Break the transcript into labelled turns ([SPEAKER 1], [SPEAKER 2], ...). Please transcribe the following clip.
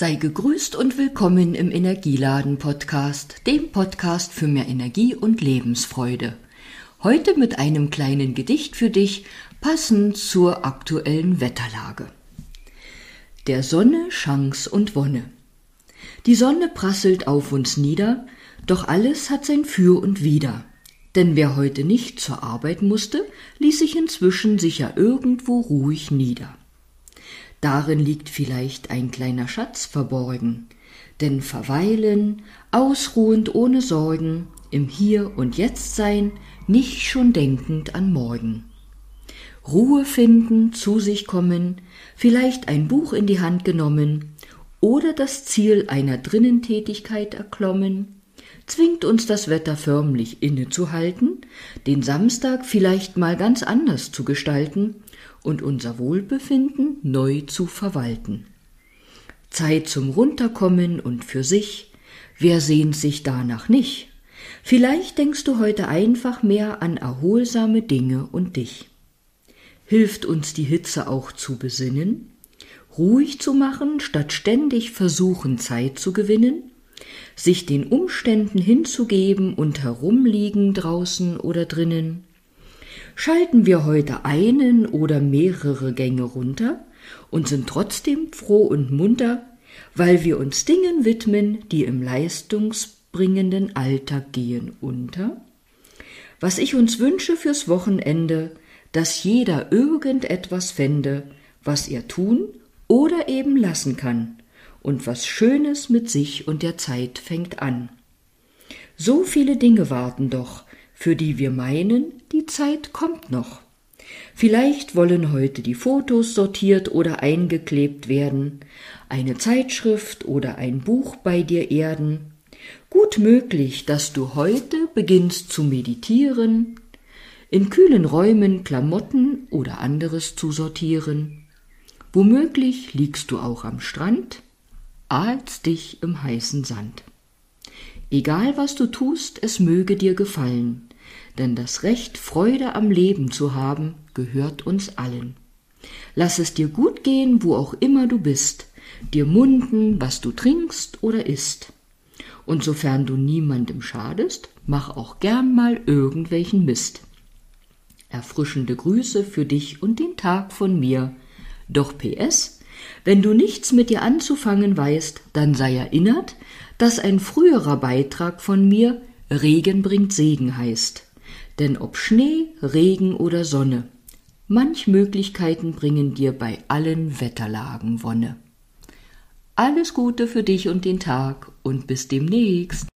[SPEAKER 1] Sei gegrüßt und willkommen im Energieladen Podcast, dem Podcast für mehr Energie und Lebensfreude. Heute mit einem kleinen Gedicht für dich, passend zur aktuellen Wetterlage. Der Sonne Chance und Wonne. Die Sonne prasselt auf uns nieder, doch alles hat sein Für und Wider. Denn wer heute nicht zur Arbeit musste, ließ sich inzwischen sicher irgendwo ruhig nieder. Darin liegt vielleicht ein kleiner Schatz verborgen, denn verweilen, ausruhend ohne Sorgen, im Hier und Jetzt sein, nicht schon denkend an morgen. Ruhe finden, zu sich kommen, vielleicht ein Buch in die Hand genommen oder das Ziel einer Drinnentätigkeit erklommen, zwingt uns das Wetter förmlich innezuhalten, den Samstag vielleicht mal ganz anders zu gestalten und unser Wohlbefinden neu zu verwalten. Zeit zum Runterkommen und für sich, wer sehnt sich danach nicht? Vielleicht denkst du heute einfach mehr an erholsame Dinge und dich. Hilft uns die Hitze auch zu besinnen, ruhig zu machen, statt ständig versuchen Zeit zu gewinnen, sich den Umständen hinzugeben und herumliegen draußen oder drinnen, Schalten wir heute einen oder mehrere Gänge runter und sind trotzdem froh und munter, weil wir uns Dingen widmen, die im leistungsbringenden Alltag gehen unter? Was ich uns wünsche fürs Wochenende, dass jeder irgendetwas fände, was er tun oder eben lassen kann, und was Schönes mit sich und der Zeit fängt an. So viele Dinge warten doch, für die wir meinen, die Zeit kommt noch. Vielleicht wollen heute die Fotos sortiert oder eingeklebt werden, eine Zeitschrift oder ein Buch bei dir erden. Gut möglich, dass du heute beginnst zu meditieren, in kühlen Räumen Klamotten oder anderes zu sortieren. Womöglich liegst du auch am Strand, ahlst dich im heißen Sand. Egal was du tust, es möge dir gefallen denn das Recht, Freude am Leben zu haben, gehört uns allen. Lass es dir gut gehen, wo auch immer du bist, dir munden, was du trinkst oder isst. Und sofern du niemandem schadest, mach auch gern mal irgendwelchen Mist. Erfrischende Grüße für dich und den Tag von mir. Doch PS, wenn du nichts mit dir anzufangen weißt, dann sei erinnert, dass ein früherer Beitrag von mir Regen bringt Segen heißt. Denn ob Schnee, Regen oder Sonne, manch Möglichkeiten bringen dir bei allen Wetterlagen Wonne. Alles Gute für dich und den Tag und bis demnächst.